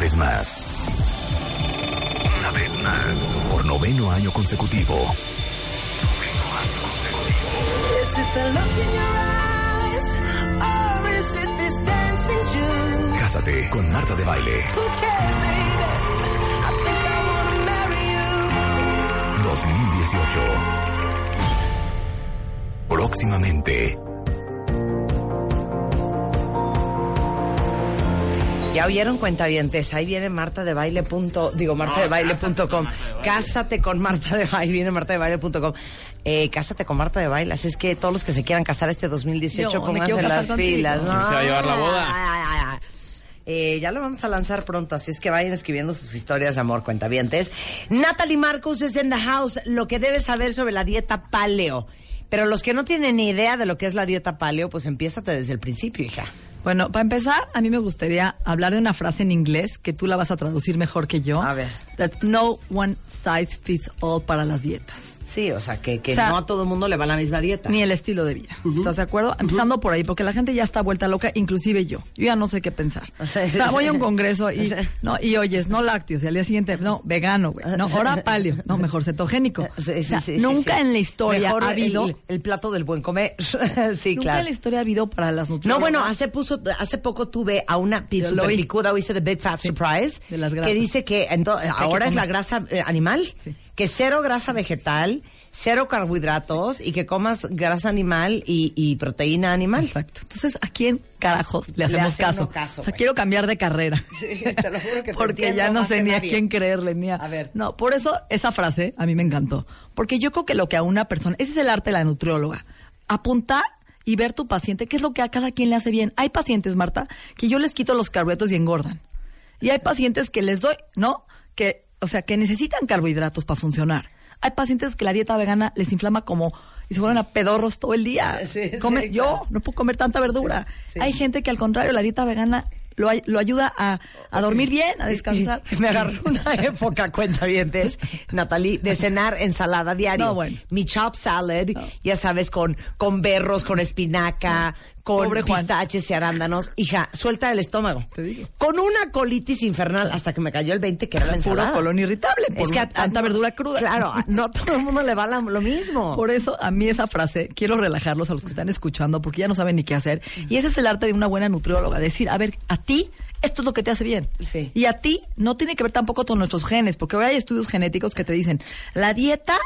Vez más. Una vez más. Por noveno año consecutivo. Noveno año consecutivo. Look dancing? Cásate con Marta de Baile. Who cares, baby? I think I wanna marry you. 2018. Próximamente. Ya oyeron cuentavientes, ahí viene Marta de Baile. Punto, digo, Marta de Baile.com. Cásate con Marta de Baile, viene Marta de Baile.com. Eh, cásate con Marta de Baile. Así es que todos los que se quieran casar este 2018, Yo pónganse las pilas. ¿Quién se va a llevar la boda? Eh, ya lo vamos a lanzar pronto, así es que vayan escribiendo sus historias de amor, cuentavientes. Natalie Marcus es en the house. Lo que debes saber sobre la dieta paleo. Pero los que no tienen ni idea de lo que es la dieta paleo, pues empiézate desde el principio, hija. Bueno, para empezar, a mí me gustaría hablar de una frase en inglés que tú la vas a traducir mejor que yo. A ver. That no one size fits all para las dietas. Sí, o sea, que, que O sea, no a todo el mundo le va la misma dieta. Ni el estilo de vida. ¿Estás de acuerdo? Empezando por ahí, porque la gente ya está vuelta loca, inclusive yo. Yo ya no sé qué pensar. O O sea, voy a un congreso o y, sea- no, y oyes, no lácteos, y al día siguiente, no, vegano, güey. No, ahora paleo. No, mejor cetogénico. Sí, sí, O sea, sí, sí, nunca en la historia Mejor ha habido, El, el plato del buen comer. sí, nunca claro. en la historia ha habido para las No, nutriólogas. bueno, hace, puso, hace poco tuve a una picuda, oíste The Big Fat Surprise, de las que dice que ento- ahora es la grasa eh, animal, Sí. que cero grasa vegetal, cero carbohidratos y que comas grasa animal y, y proteína animal. Exacto. Entonces, ¿a quién carajos le hacemos hace caso? o sea, güey. quiero cambiar de carrera. Sí, te lo juro que Porque ya no sé ni a quién creerle, ni a... A ver. No, por eso esa frase a mí me encantó. Porque yo creo que lo que a una persona... Ese es el arte de la nutrióloga. Apuntar y ver tu paciente qué es lo que a cada quien le hace bien. Hay pacientes, Marta, que yo les quito los carbohidratos y engordan. Y hay pacientes que les doy, ¿no? Que, o sea, que necesitan carbohidratos para funcionar. Hay pacientes que la dieta vegana les inflama como y se vuelven a pedorros todo el día. Sí, Come- sí, yo claro. no puedo comer tanta verdura. Sí. Hay gente que al contrario, la dieta vegana lo, ay- lo ayuda a, a dormir bien, a descansar. Me agarró una época, cuenta Natalie, de cenar ensalada diario. No, bueno. Mi chop salad, ya sabes, con, con berros, con espinaca, con Pobre Juan. pistaches y arándanos. Hija, suelta el estómago. Te digo. Con una colitis infernal hasta que me cayó el 20 que era la Puro ensalada. colon irritable, por a- tanta a- verdura cruda. Claro, no todo el mundo le va la- lo mismo. Por eso, a mí esa frase, quiero relajarlos a los que están escuchando, porque ya no saben ni qué hacer. Y ese es el arte de una buena nutrióloga, decir, a ver, a ti, esto es lo que te hace bien. Sí. Y a ti, no tiene que ver tampoco con nuestros genes, porque ahora hay estudios genéticos que te dicen, la dieta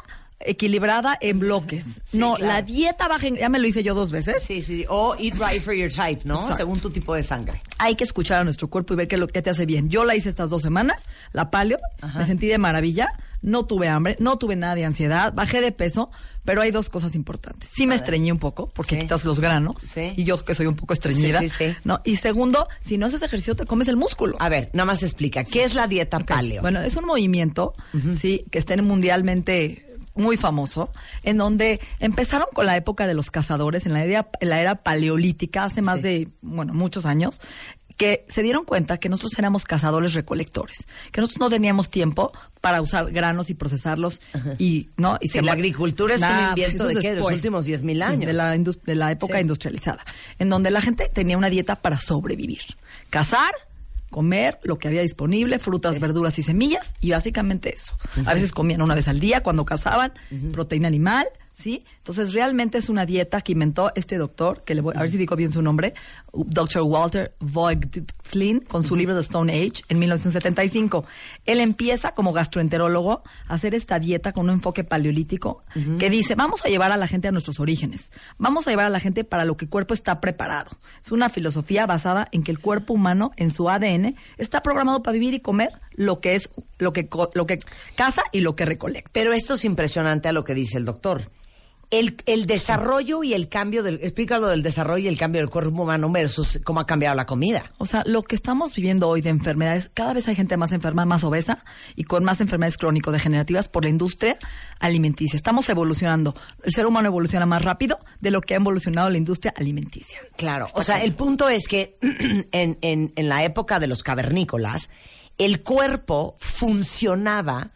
equilibrada en bloques. Sí, no, claro. la dieta baja en... Ya me lo hice yo dos veces. Sí, sí. O eat right for your type, ¿no? Exacto. Según tu tipo de sangre. Hay que escuchar a nuestro cuerpo y ver qué es lo que te hace bien. Yo la hice estas dos semanas, la paleo, me sentí de maravilla, no tuve hambre, no tuve nada de ansiedad, bajé de peso, pero hay dos cosas importantes. Sí me estreñí un poco, porque Sí. quitas los granos, Sí. y yo que soy un poco estreñida. Sí, sí, sí. ¿no? Y segundo, si no haces ejercicio, te comes el músculo. A ver, nada más explica. ¿Qué es la dieta paleo? Bueno, es un movimiento, sí, que está mundialmente muy famoso, en donde empezaron con la época de los cazadores, en la era, en la era paleolítica, hace más Sí. de, bueno, muchos años, que se dieron cuenta que nosotros éramos cazadores recolectores, que nosotros no teníamos tiempo para usar granos y procesarlos y no y Sí, la agricultura es un Nah, invento eso de de los últimos 10,000 Sí, años. de la indus- de la época Sí. industrializada, en donde la gente tenía una dieta para sobrevivir, cazar comer lo que había disponible, frutas, verduras y semillas, y básicamente eso. A veces comían una vez al día cuando cazaban, proteína animal, ¿sí? Entonces realmente es una dieta que inventó este doctor, que le voy a ver si digo bien su nombre, Dr. Walter Voigtlin, con su libro The Stone Age en 1975. Él empieza como gastroenterólogo a hacer esta dieta con un enfoque paleolítico que dice, vamos a llevar a la gente a nuestros orígenes, vamos a llevar a la gente para lo que el cuerpo está preparado. Es una filosofía basada en que el cuerpo humano, en su ADN, está programado para vivir y comer lo que es, lo que, lo que caza y lo que recolecta. Pero esto es impresionante a lo que dice el doctor. El, el desarrollo y el cambio del... Explícalo del desarrollo y el cambio del cuerpo humano versus cómo ha cambiado la comida. O sea, lo que estamos viviendo hoy de enfermedades, cada vez hay gente más enferma, más obesa y con más enfermedades crónico-degenerativas por la industria alimenticia. Estamos evolucionando. El ser humano evoluciona más rápido de lo que ha evolucionado la industria alimenticia. Claro, o sea, el punto es que en, en- en la época de los cavernícolas, el cuerpo funcionaba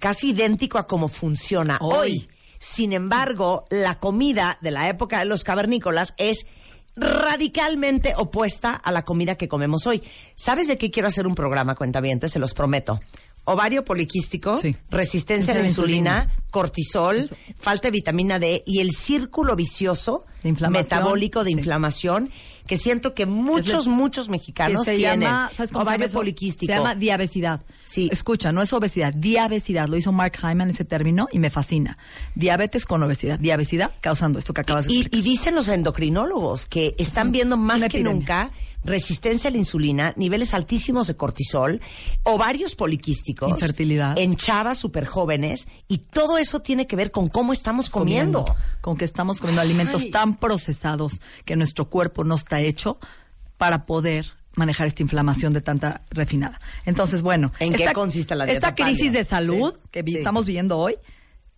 casi idéntico a como funciona hoy. Hoy. Sin embargo, la comida de la época de los cavernícolas es radicalmente opuesta a la comida que comemos hoy. ¿Sabes de qué quiero hacer un programa, cuentavientes? Se los prometo. Ovario poliquístico, Sí. resistencia a la insulina, insulina. cortisol, Eso. falta de vitamina D y el círculo vicioso metabólico de Sí. inflamación que siento que muchos, muchos mexicanos se tienen. llama, ¿sabes cómo se ovario llama eso? poliquístico. Se llama diabesidad. Sí. Escucha, no es obesidad, diabesidad. Lo hizo Mark Hyman ese término y me fascina. Diabetes con obesidad. Diabesidad causando esto que acabas de y, explicar. y dicen los endocrinólogos que están viendo más una que epidemia. nunca resistencia a la insulina, niveles altísimos de cortisol, ovarios poliquísticos, Infertilidad. en chavas súper jóvenes, y todo eso tiene que ver con cómo estamos comiendo. Con que estamos comiendo alimentos Ay. tan procesados que nuestro cuerpo no está hecho para poder manejar esta inflamación de tanta refinada. Entonces, bueno, ¿En qué consiste la dieta Esta crisis de salud Sí, que vi- sí. estamos viviendo hoy,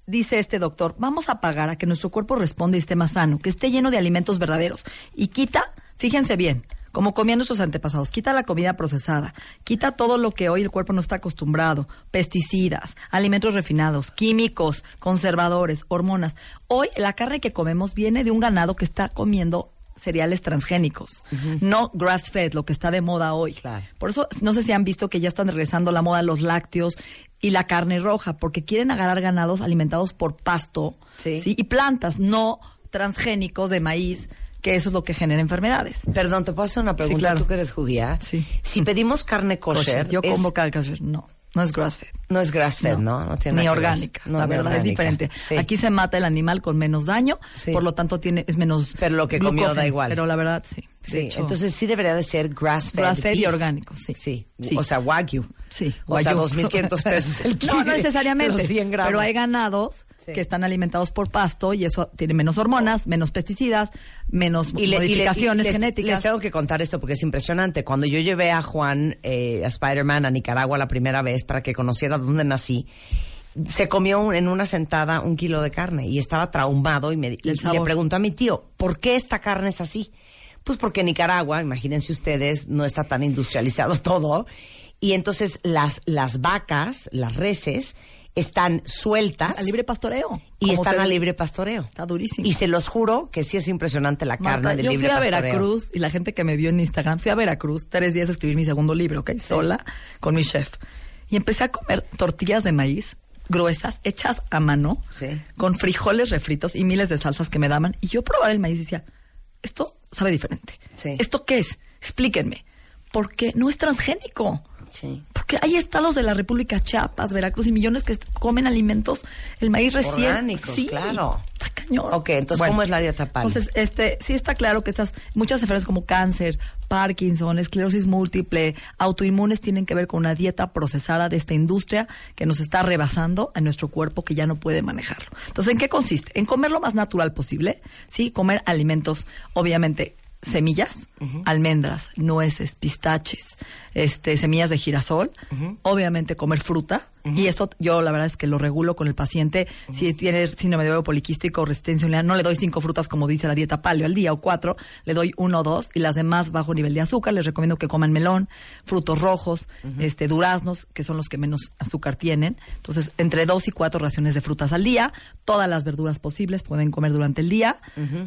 dice este doctor, vamos a pagar a que nuestro cuerpo responda y esté más sano, que esté lleno de alimentos verdaderos y quita, fíjense bien, como comían nuestros antepasados, quita la comida procesada, quita todo lo que hoy el cuerpo no está acostumbrado, pesticidas, alimentos refinados, químicos, conservadores, hormonas. Hoy la carne que comemos viene de un ganado que está comiendo cereales transgénicos, no grass fed, lo que está de moda hoy. Claro. Por eso, no sé si han visto que ya están regresando la moda los lácteos y la carne roja, porque quieren agarrar ganados alimentados por pasto Sí. ¿sí? y plantas, no transgénicos de maíz, que eso es lo que genera enfermedades. Perdón, ¿te puedo hacer una pregunta? claro. Tú que eres judía. Sí. Si pedimos carne kosher, Yo es- como cada kosher, no, no es grass fed. no es grass fed, ¿no? No, tiene ni orgánica, No, la verdad es diferente. Sí. Aquí se mata el animal con menos daño, Sí. por lo tanto tiene es menos Pero lo que comió da igual. Pero la verdad sí. Sí, hecho, entonces sí debería de ser grass fed. Grass fed y orgánico, sí. Sí. Sí. O sea, wagyu. Sí, O sea, guayú. 2.500 pesos el kilo. No, no necesariamente. Los 100 gramos. Pero hay ganados Sí. que están alimentados por pasto y eso tiene menos hormonas, menos pesticidas, menos Y le- y le- modificaciones y les- genéticas. Les tengo que contar esto porque es impresionante. Cuando yo llevé a Juan, eh, a Spider-Man, a Nicaragua la primera vez para que conociera dónde nací, se comió un- en una sentada un kilo de carne y estaba traumado y, me, le preguntó a mi tío, ¿por qué esta carne es así? Pues porque Nicaragua, imagínense ustedes, no está tan industrializado todo. Y entonces las, las vacas, las reses, están sueltas a libre pastoreo. y están a libre pastoreo. Está durísimo. Y se los juro que sí es impresionante la carne Marta, de yo libre fui a pastoreo. Veracruz y la gente que me vio en Instagram, fui a Veracruz tres días a escribir mi segundo libro, ¿ok? Sola, con mi chef. Y empecé a comer tortillas de maíz gruesas, hechas a mano, Sí. con frijoles refritos y miles de salsas que me daban. Y yo probaba el maíz y decía, esto sabe diferente. Sí. ¿Esto qué es? Explíquenme. Porque no es transgénico. Sí. Porque hay estados de la República, Chiapas, Veracruz y millones que comen alimentos, el maíz recién. Orgánicos, sí, claro. Está cañón. Ok, entonces, ¿cómo es la dieta paleo? Entonces, este, sí está claro que estas, muchas enfermedades como cáncer, Parkinson, esclerosis múltiple, autoinmunes tienen que ver con una dieta procesada de esta industria que nos está rebasando a nuestro cuerpo que ya no puede manejarlo. Entonces, ¿en qué consiste? En comer lo más natural posible, ¿sí? Comer alimentos, obviamente, semillas, almendras, nueces, pistaches, este, semillas de girasol, obviamente comer fruta, y esto yo la verdad es que lo regulo con el paciente, si tiene síndrome de ovario poliquístico o resistencia no le doy cinco frutas como dice la dieta paleo al día o cuatro, le doy uno o dos, y las demás bajo nivel de azúcar, les recomiendo que coman melón, frutos rojos, este, duraznos, que son los que menos azúcar tienen, entonces entre dos y cuatro raciones de frutas al día, todas las verduras posibles pueden comer durante el día,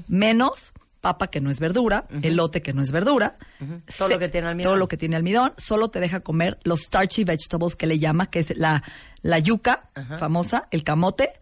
menos papa que no es verdura, elote que no es verdura, Todo se- lo que tiene almidón. todo lo que tiene almidón, solo te deja comer los starchy vegetables que le llama, que es la, la yuca famosa, el camote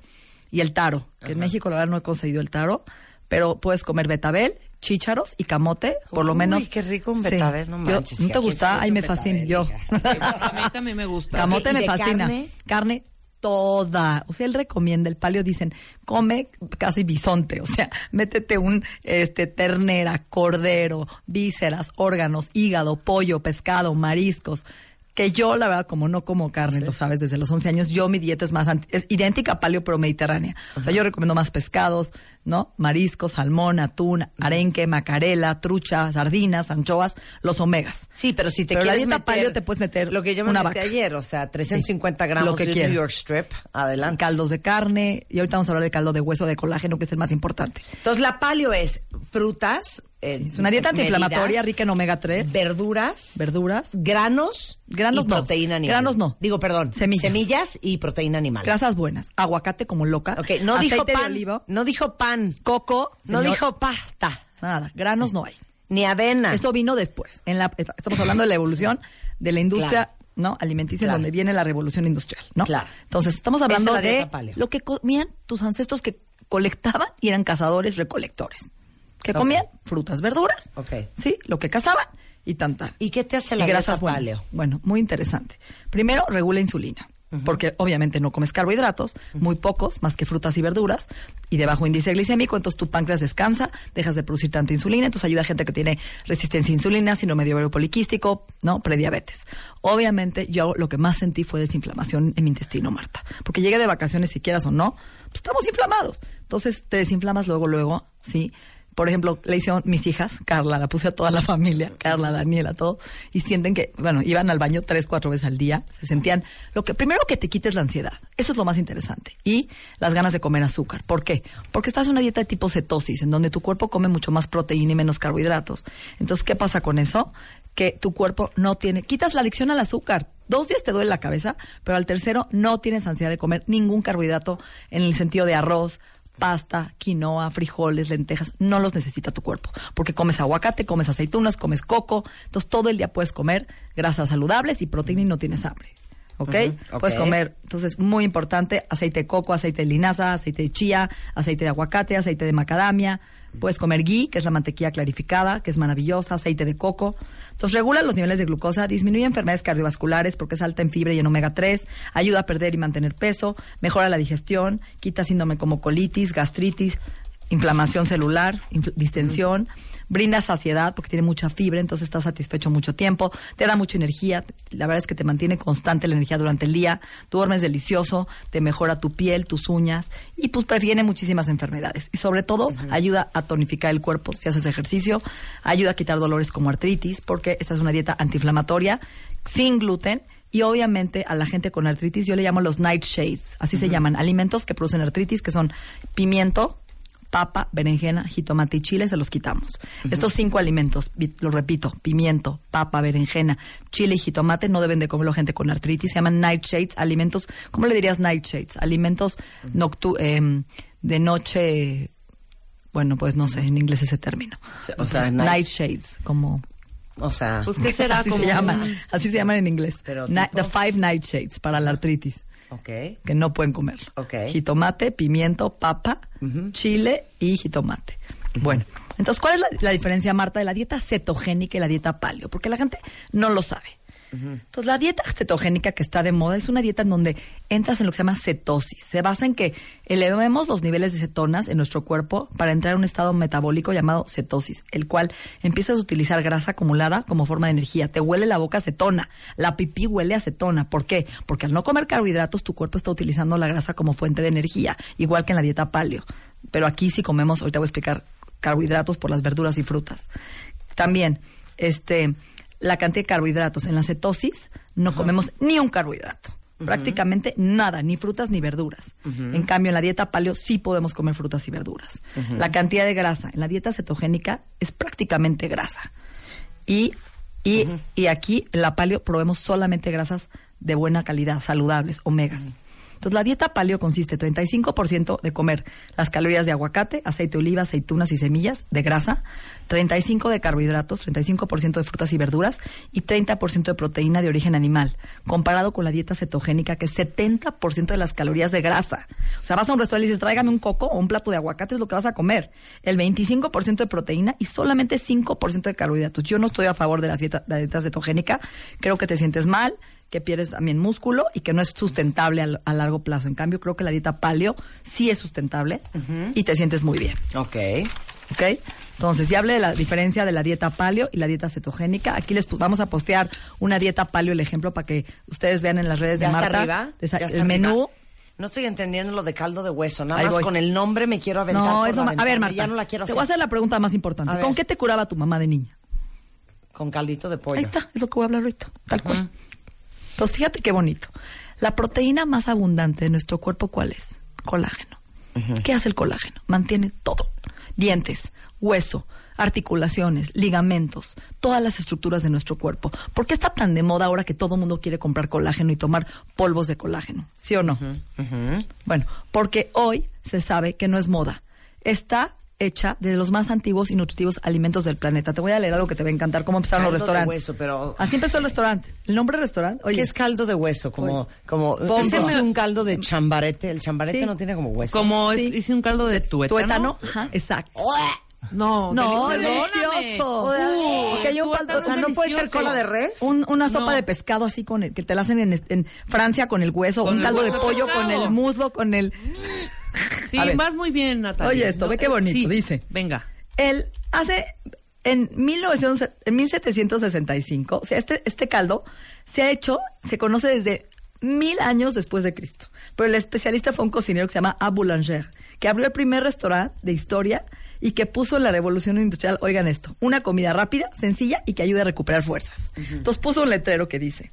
y el taro, que en México la verdad no he conseguido el taro, pero puedes comer betabel, chícharos y camote, por lo Uy, menos. qué rico un Sí. betabel, no Yo- manches, ¿No ¿y a te gusta? Ay, me fascina. betabel, Yo. A mí también me gusta. Camote ¿y me fascina. carne? Carne toda. O sea, él recomienda, el palio dicen, come casi bisonte. O sea, métete un este ternera, cordero, vísceras, órganos, hígado, pollo, pescado, mariscos. Que yo, la verdad, como no como carne, lo sabes, desde los 11 años, yo mi dieta es más anti- es idéntica a paleo, pero mediterránea. O sea, yo recomiendo más pescados, ¿no? Mariscos, salmón, atún, arenque, macarela, trucha, sardinas, anchoas, los omegas. Sí, pero si te Pero la quieres dieta meter paleo te puedes meter lo que yo me una metí vaca. ayer, o sea, 350 Sí, gramos lo que de. New York Strip, adelante. Caldos de carne, y ahorita vamos a hablar de caldo de hueso de colágeno, que es el más importante. Entonces la paleo es frutas, eh, Es una dieta antiinflamatoria medidas, rica en omega 3, verduras, verduras, granos, Granos y no. proteína animal. Granos no. Digo, perdón, Semillas. semillas y proteína animal. grasas buenas, aguacate como loca, Ok, no aceite dijo de pan, olivo, no dijo pan, coco, no señor- dijo pasta, nada, granos no hay. ni avena. Esto vino después. En la, estamos hablando de la evolución de la industria no alimenticia, Claro. donde viene la revolución industrial, ¿no? Claro. Entonces, estamos hablando de lo que comían tus ancestros que colectaban y eran cazadores recolectores. ¿Qué comían? Frutas, verduras. Ok. Sí, lo que cazaban y tanta. ¿Y qué te hace la y dieta grasas buenas. Bueno, muy interesante. Primero, regula insulina. Porque obviamente no comes carbohidratos, muy pocos, más que frutas y verduras, y de bajo índice glicémico, entonces tu páncreas descansa, dejas de producir tanta insulina, entonces ayuda a gente que tiene resistencia a insulina, síndrome de ovario poliquístico, ¿no? Prediabetes. Obviamente yo lo que más sentí fue desinflamación en mi intestino, Marta, porque llegué de vacaciones, si quieras o no, pues estamos inflamados. Entonces te desinflamas luego, luego, ¿sí? Por ejemplo, le hicieron mis hijas, Carla, la puse a toda la familia, Carla, Daniela, todo, y sienten que, bueno, iban al baño tres, cuatro veces al día, se sentían, lo que, primero que te quites la ansiedad, eso es lo más interesante, y las ganas de comer azúcar. ¿Por qué? Porque estás en una dieta de tipo cetosis, en donde tu cuerpo come mucho más proteína y menos carbohidratos. Entonces, ¿qué pasa con eso? Que tu cuerpo no tiene, quitas la adicción al azúcar, Dos días te duele la cabeza, pero al tercero no tienes ansiedad de comer ningún carbohidrato en el sentido de arroz, pasta, quinoa, frijoles, lentejas, no los necesita tu cuerpo, porque comes aguacate, comes aceitunas, comes coco, entonces todo el día puedes comer grasas saludables y proteína y no tienes hambre. ¿Ok? Puedes comer, entonces, muy importante, aceite de coco, aceite de linaza, aceite de chía, aceite de aguacate, aceite de macadamia. Puedes comer ghee, que es la mantequilla clarificada, que es maravillosa, aceite de coco. Entonces, regula los niveles de glucosa, disminuye enfermedades cardiovasculares porque es alta en fibra y en omega 3, ayuda a perder y mantener peso, mejora la digestión, quita síndrome como colitis, gastritis, inflamación celular, distensión, brinda saciedad porque tiene mucha fibra, entonces estás satisfecho mucho tiempo, te da mucha energía, la verdad es que te mantiene constante la energía durante el día, duermes delicioso, te mejora tu piel, tus uñas y pues previene muchísimas enfermedades. Y sobre todo ayuda a tonificar el cuerpo si haces ejercicio, ayuda a quitar dolores como artritis porque esta es una dieta antiinflamatoria sin gluten y obviamente a la gente con artritis yo le llamo los nightshades, así se llaman, alimentos que producen artritis que son pimiento, papa, berenjena, jitomate y chile, se los quitamos. Estos cinco alimentos, lo repito, pimiento, papa, berenjena, chile y jitomate, no deben de comerlo gente con artritis, se llaman nightshades, alimentos, ¿cómo le dirías nightshades? Alimentos noctu em, de noche, bueno, pues no sé, en inglés ese término. O sea, night- nightshades, como... O sea, Pues, ¿qué será? así como se llaman, así se llaman en inglés. Pero the five nightshades para la artritis ok. que no pueden comerlo. Ok. Jitomate, pimiento, papa, chile y jitomate. Bueno, entonces, ¿cuál es la, la diferencia, Marta, de la dieta cetogénica y la dieta paleo? Porque la gente no lo sabe. Entonces, la dieta cetogénica que está de moda es una dieta en donde entras en lo que se llama cetosis. Se basa en que elevemos los niveles de cetonas en nuestro cuerpo para entrar a un estado metabólico llamado cetosis, el cual empiezas a utilizar grasa acumulada como forma de energía. Te huele la boca a acetona, la pipí huele a acetona. ¿Por qué? Porque al no comer carbohidratos, tu cuerpo está utilizando la grasa como fuente de energía, igual que en la dieta paleo. Pero aquí sí comemos, ahorita voy a explicar, carbohidratos por las verduras y frutas. También, este, la cantidad de carbohidratos. En la cetosis no comemos ni un carbohidrato. Prácticamente nada, ni frutas ni verduras. En cambio, en la dieta paleo sí podemos comer frutas y verduras. La cantidad de grasa en la dieta cetogénica es prácticamente grasa. Y, y, y aquí en la paleo probemos solamente grasas de buena calidad, saludables, omegas. Entonces, la dieta paleo consiste 35% de comer las calorías de aguacate, aceite de oliva, aceitunas y semillas de grasa, 35% de carbohidratos, 35% de frutas y verduras y 30% de proteína de origen animal, comparado con la dieta cetogénica que es 70% de las calorías de grasa. O sea, vas a un restaurante y dices, tráigame un coco o un plato de aguacate, es lo que vas a comer. El 25% de proteína y solamente 5% de carbohidratos. Yo no estoy a favor de la dieta, la dieta cetogénica, creo que te sientes mal, que pierdes también músculo y que no es sustentable a, a largo plazo. En cambio, creo que la dieta paleo sí es sustentable y te sientes muy bien. Ok. ¿Ok? Entonces, ya hablé de la diferencia de la dieta paleo y la dieta cetogénica. Aquí les vamos a postear una dieta paleo, el ejemplo, para que ustedes vean en las redes ¿Ya de está Marta. arriba? Esa- ¿Ya está el menú. arriba? No estoy entendiendo lo de caldo de hueso. Nada Ahí más voy. con el nombre me quiero aventar. No, es A ver. Marta, Ya no la quiero te hacer. voy a hacer la pregunta más importante. ¿Con qué te curaba tu mamá de niña? Con caldito de pollo. Ahí está, es lo que voy a hablar ahorita, tal cual. Entonces, fíjate qué bonito. La proteína más abundante de nuestro cuerpo, ¿cuál es? Colágeno. ¿Qué hace el colágeno? Mantiene todo. Dientes, hueso, articulaciones, ligamentos, todas las estructuras de nuestro cuerpo. ¿Por qué está tan de moda ahora que todo el mundo quiere comprar colágeno y tomar polvos de colágeno? ¿Sí o no? Bueno, porque hoy se sabe que no es moda. Está hecha de los más antiguos y nutritivos alimentos del planeta. Te voy a leer algo que te va a encantar, cómo empezaron los Caldo de restaurantes. hueso, pero- Así empezó el restaurante. El nombre restaurante, oye, ¿Qué es caldo de hueso? Como, Oye. como, es un caldo de chambarete. El chambarete Sí. no tiene como hueso. Como es- Sí. hice un caldo de tuétano. tuétano, ajá, exacto. No, No, delicioso. Uh, Porque hay un caldo- o sea, es no puede ser cola de res. Un- una sopa No. de pescado así con el, que te la hacen en, en Francia con el hueso, Con un el caldo de hueso de pollo con el muslo, con el Sí, vas muy bien, Natalia. Oye, esto, ve qué bonito, sí, dice. Venga. Él hace en 1900, en 1765, o sea, este, este caldo se ha hecho, se conoce desde mil años después de Cristo. Pero el especialista fue un cocinero que se llama A. Boulanger, que abrió el primer restaurante de historia y que puso en la revolución industrial, oigan esto, una comida rápida, sencilla y que ayude a recuperar fuerzas. Entonces puso un letrero que dice,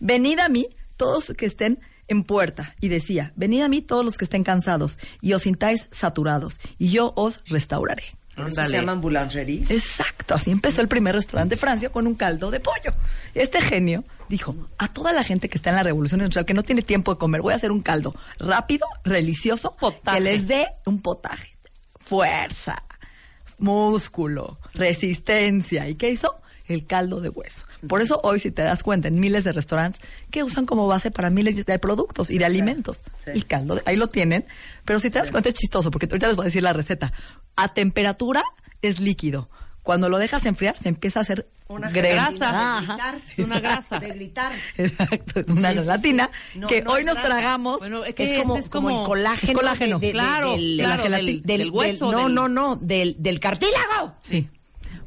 venid a mí todos que estén en puerta y decía, venid a mí todos los que estén cansados y os sintáis saturados y yo os restauraré. Se llaman boulangeries. Exacto, así empezó el primer restaurante de Francia con un caldo de pollo. Este genio dijo a toda la gente que está en la revolución industrial que no tiene tiempo de comer, voy a hacer un caldo rápido, delicioso, Potaje. que les dé un potaje, fuerza, músculo, resistencia. ¿Y qué hizo? El caldo de hueso. Por eso hoy, si te das cuenta, en miles de restaurantes que usan como base para miles de productos y de alimentos. Sí. El caldo, de- ahí lo tienen. Pero si te das cuenta es chistoso, porque ahorita les voy a decir la receta. A temperatura es líquido. Cuando lo dejas enfriar, se empieza a hacer Una grasa. Ajá. Es una grasa. De gritar. Exacto, una Sí, gelatina sí. No, que no hoy nos grasa. tragamos. Bueno, es Que es como, es como el colágeno. es colágeno. de- de- Claro, del, claro, de la del- gelatina- del hueso, no, del- no, no, del, del cartílago. Sí.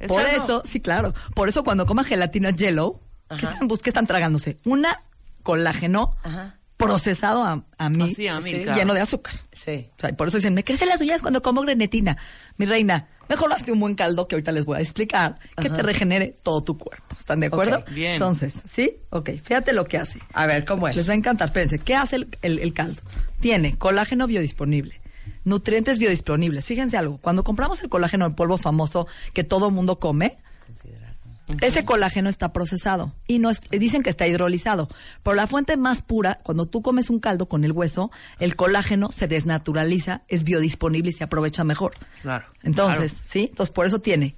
Por eso, sí, claro. Por eso cuando coman gelatina yellow, ¿qué están, qué están tragándose? Una colágeno Ajá. procesado a, a mí, Así, a mí, sí, claro. lleno de azúcar. Sí. O sea, por eso dicen, me crecen las uñas cuando como grenetina. Mi reina, mejor hazte un buen caldo que ahorita les voy a explicar, que te regenere todo tu cuerpo. ¿Están de acuerdo? Bien. Entonces, ¿sí? Ok, fíjate lo que hace. A ver, ¿cómo Les es? va a encantar. Espérense, ¿qué hace el, el- el caldo? Tiene colágeno biodisponible, nutrientes biodisponibles. Fíjense algo, cuando compramos el colágeno en polvo famoso que todo mundo come, ese colágeno está procesado y no es- dicen que está hidrolizado. Pero la fuente más pura, cuando tú comes un caldo con el hueso, el colágeno se desnaturaliza, es biodisponible y se aprovecha mejor. Claro, Entonces, claro. ¿sí? Entonces, por eso tiene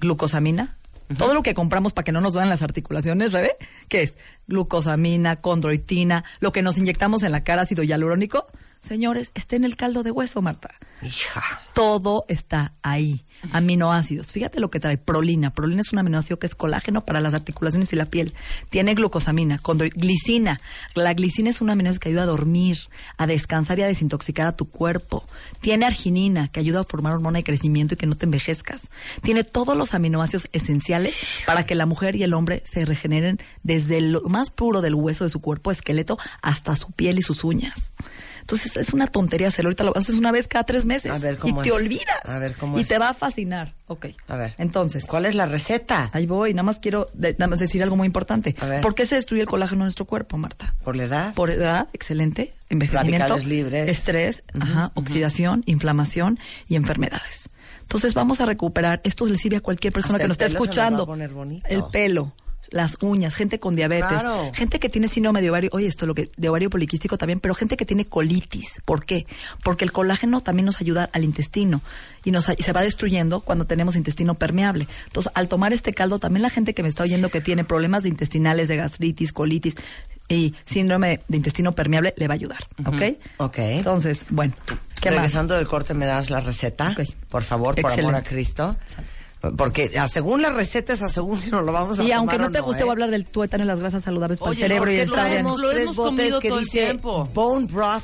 glucosamina. Todo lo que compramos para que no nos duelen las articulaciones, Rebe, ¿qué es? Glucosamina, condroitina, lo que nos inyectamos en la cara, ácido hialurónico. Señores, está en el caldo de hueso, Marta. Hija. Todo está ahí. Aminoácidos. Fíjate lo que trae. Prolina. Prolina es un aminoácido que es colágeno para las articulaciones y la piel. Tiene glucosamina, glicina. La glicina es un aminoácido que ayuda a dormir, a descansar y a desintoxicar a tu cuerpo. Tiene arginina, que ayuda a formar hormona de crecimiento y que no te envejezcas. Tiene todos los aminoácidos esenciales para que la mujer y el hombre se regeneren desde lo más puro del hueso de su cuerpo, esqueleto, hasta su piel y sus uñas. Entonces es una tontería hacerlo. Ahorita lo haces una vez cada tres meses. A ver, ¿cómo y te olvidas. A ver, ¿cómo y es? te va a fascinar. Ok. A ver. Entonces, ¿Cuál es la receta? ahí voy. Nada más quiero de- nada más decir algo muy importante. A ver. ¿Por qué se destruye el colágeno en nuestro cuerpo, Marta? ¿Por la edad? Por edad, excelente. Envejecimiento. Radicales libres. Estrés, ajá, oxidación, inflamación y enfermedades. Entonces vamos a recuperar. Esto le sirve a cualquier persona Hasta que nos esté escuchando. El pelo. Las uñas, gente con diabetes, Claro. gente que tiene síndrome de ovario, oye, esto lo que de ovario poliquístico también, pero gente que tiene colitis. ¿Por qué? Porque el colágeno también nos ayuda al intestino y nos y se va destruyendo cuando tenemos intestino permeable. Entonces, al tomar este caldo, también la gente que me está oyendo que tiene problemas de intestinales, de gastritis, colitis y síndrome de intestino permeable, le va a ayudar, ¿ok? Ok. Entonces, bueno, ¿qué más? Regresando del corte, ¿me das la receta? Ok. Por favor, por amor a Cristo. Porque a según la receta es a según si nos lo vamos a Y tomar aunque no o te guste, ¿eh? voy a hablar del tuétano y las grasas saludables para Oye, el cerebro y ¿por qué el no bien. hemos- Lo tres hemos botes comido que todo el dice tiempo. Bone Broth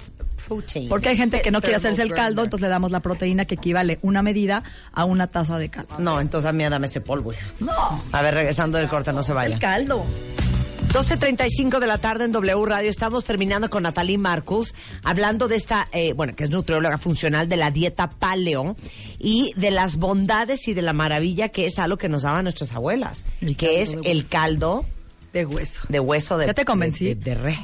protein. Porque hay gente que no quiere hacerse el caldo, entonces le damos la proteína que equivale una medida a una taza de caldo. No, entonces a mí dame ese polvo, hija. No, A ver, regresando del corte, no se vaya. el caldo. 12.35 de la tarde en W Radio. Estamos terminando con Natalie Marcus, hablando de esta, eh, bueno, que es nutrióloga funcional de la dieta paleo y de las bondades y de la maravilla que es algo que nos daban nuestras abuelas, El que es el caldo De hueso. de hueso de ¿Ya te convencí? de, de- de re.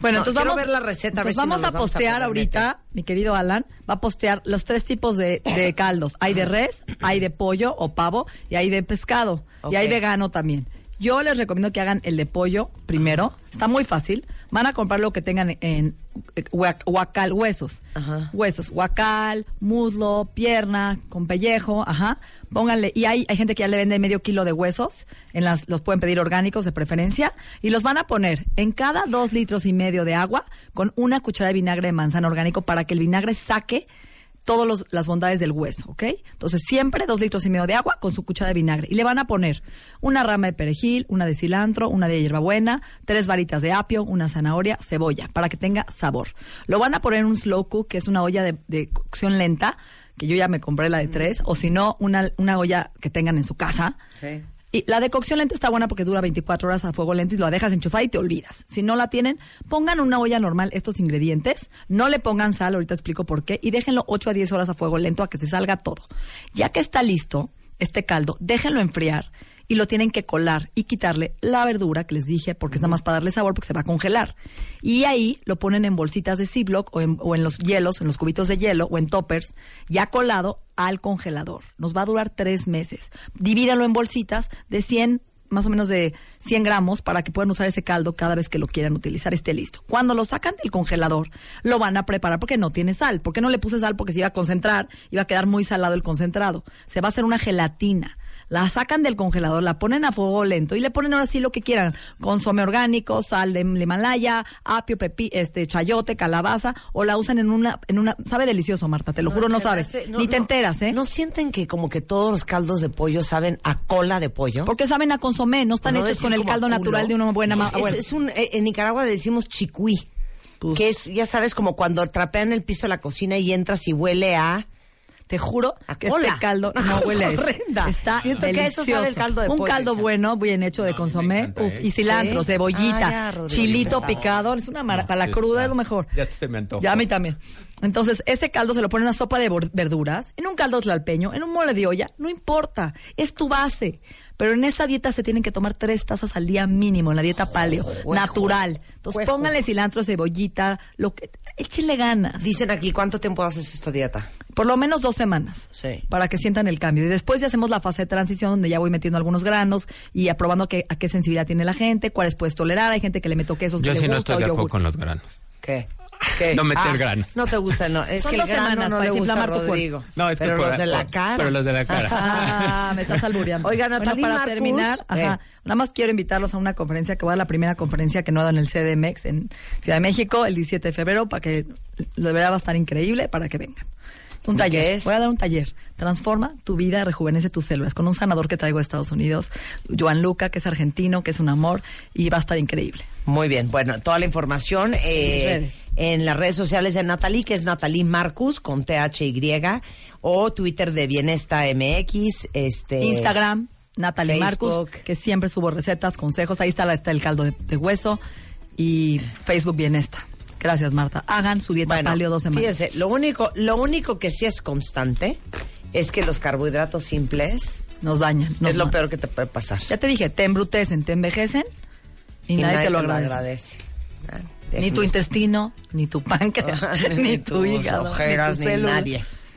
Bueno, No, entonces vamos, ver la receta. a ver si vamos a vamos postear ahorita, mi querido Alan, va a postear los tres tipos de, de caldos. Hay de res, hay de pollo o pavo y hay de pescado. Y hay vegano también. Yo les recomiendo que hagan el de pollo primero. Está muy fácil. Van a comprar lo que tengan en eh, huac- huacal, huesos. Ajá. Huesos, huacal, muslo, pierna, con pellejo, ajá. Pónganle, y hay, hay gente que ya le vende medio kilo de huesos, en las, los pueden pedir orgánicos de preferencia, y los van a poner en cada dos litros y medio de agua con una cuchara de vinagre de manzana orgánico para que el vinagre saque todas las bondades del hueso, ¿ok? Entonces siempre dos litros y medio de agua con su cuchara de vinagre. Y le van a poner una rama de perejil, una de cilantro, una de hierbabuena, tres varitas de apio, una zanahoria, cebolla, para que tenga sabor. Lo van a poner en un slow cook, que es una olla de, de cocción lenta, que yo ya me compré la de tres, o si no, una, una olla que tengan en su casa. Sí. Y la de cocción lenta está buena porque dura 24 horas a fuego lento y lo dejas enchufada y te olvidas. Si no la tienen, pongan una olla normal estos ingredientes, no le pongan sal, ahorita explico por qué, y déjenlo 8 a 10 horas a fuego lento a que se salga todo. Ya que está listo este caldo, déjenlo enfriar y lo tienen que colar y quitarle la verdura que les dije, porque es nada más para darle sabor, porque se va a congelar. Y ahí lo ponen en bolsitas de Ziploc o en, o en los hielos, en los cubitos de hielo o en toppers, ya colado al congelador. Nos va a durar tres meses. Divídanlo en bolsitas de 100 más o menos de 100 gramos para que puedan usar ese caldo cada vez que lo quieran utilizar, esté listo. Cuando lo sacan del congelador, lo van a preparar porque no tiene sal. ¿Por qué no le puse sal? Porque se iba a concentrar, iba a quedar muy salado el concentrado. Se va a hacer una gelatina. La sacan del congelador, la ponen a fuego lento y le ponen ahora sí lo que quieran. Consome orgánico, sal de Himalaya, apio, pepi, este, chayote, calabaza, o la usan en una, en una, sabe delicioso, Marta, te lo juro, no se me sabes. hace- no, Ni te no, enteras, ¿eh? ¿No sienten que como que todos los caldos de pollo saben a cola de pollo? Porque saben a consomé, no están No hechos con el caldo natural de una buena Es, bueno. es un, eh, en Nicaragua decimos chicuí, Pues- que es, ya sabes, como cuando trapean el piso de la cocina y entras y huele a... Te juro A que cola. este caldo no huele horrenda. Está Siento que delicioso. eso sabe el caldo de Un pollo, caldo bueno, bien hecho de consomé, encanta, uf, ¿eh? y cilantro, Sí. cebollita, Ah, ya, Rodrigo, chilito picado, es una maravilla. Para la cruda está. es lo mejor. Ya se me antojó. Ya a mí también. Entonces, este caldo se lo pone en una sopa de verduras, en un caldo tlalpeño, en un mole de olla, no importa, es tu base. Pero en esta dieta se tienen que tomar tres tazas al día mínimo, en la dieta paleo, natural. Entonces, pónganle cilantro, cebollita, lo que, échenle ganas. Dicen aquí, ¿cuánto tiempo haces esta dieta? Por lo menos dos semanas. Sí. Para que sientan el cambio. Y después ya hacemos la fase de transición donde ya voy metiendo algunos granos y aprobando qué, a qué sensibilidad tiene la gente, cuáles puedes tolerar. Hay gente que le meto quesos Yo que sí le no gusta estoy de acuerdo con los granos. ¿Qué? ¿Qué? No meter grano. No te gusta, no. Es Son que el dos grano semanas no para le gusta a desinflamar tu cuerpo. Rodrigo. No, es que pero por- los de la cara. pero los de la cara. Ah, me estás albureando. Oiga, Bueno, Natalie para Marcus, terminar, eh. ajá, nada más quiero invitarlos a una conferencia que voy a la primera conferencia que no he dado en el CDMX en Ciudad de México el 17 de febrero para que de verdad va a estar increíble para que vengan. Un ¿Y taller. es? Voy a dar un taller. Transforma tu vida, rejuvenece tus células con un sanador que traigo de Estados Unidos, Joan Luca, que es argentino, que es un amor y va a estar increíble. Muy bien, bueno, toda la información eh, en las redes sociales de Natalie, que es Natalie Marcus con THY, o Twitter de Bienesta MX, este Instagram, Natalie Facebook. Marcus, que siempre subo recetas, consejos. Ahí está, la- está el caldo de, de hueso. Y Facebook bien está. Gracias, Marta. Hagan su dieta Bueno, paleo dos semanas. fíjense, lo único, lo único que sí es constante es que los carbohidratos simples Nos dañan. nos es lo peor que te puede pasar. Ya te dije, te embrutecen, te envejecen y, nadie, te lo agradece. Ah, Ni tu intestino, ni tu páncreas, ni tu hígado, ojeras, ni ni tu célula. nadie.